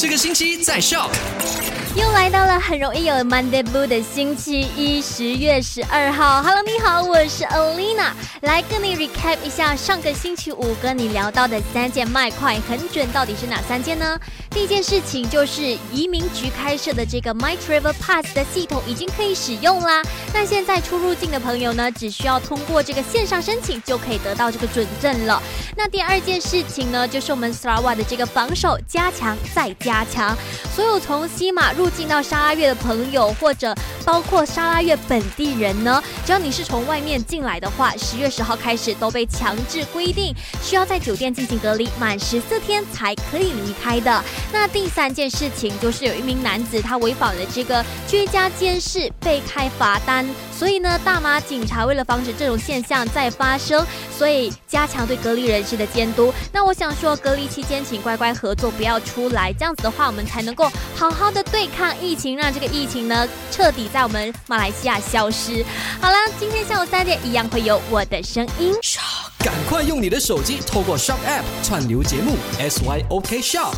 这个星期在 shock。又来到了很容易有 Monday Blue 的星期一，十月十二号。Hello，你好，我是 Alina，来跟你 recap 一下上个星期五跟你聊到的三件卖块很准，到底是哪三件呢？第一件事情就是移民局开设的这个 My Travel Pass 的系统已经可以使用啦。那现在出入境的朋友呢，只需要通过这个线上申请就可以得到这个准证了。那第二件事情呢，就是我们 Sarawa 的这个防守加强再加强，所有从西马入境到沙月的朋友，或者包括沙拉越本地人呢，只要你是从外面进来的话，十月十号开始都被强制规定需要在酒店进行隔离满十四天才可以离开的。那第三件事情就是有一名男子他违反了这个居家监视被开罚单，所以呢，大马警察为了防止这种现象再发生，所以加强对隔离人士的监督。那我想说，隔离期间请乖乖合作，不要出来，这样子的话，我们才能够好好的对抗疫情，让这个疫情呢彻底在我们马来西亚消失。好了，今天下午三点一样会有我的声音。赶快用你的手机透过 Shop App 串流节目 SYOK Shop。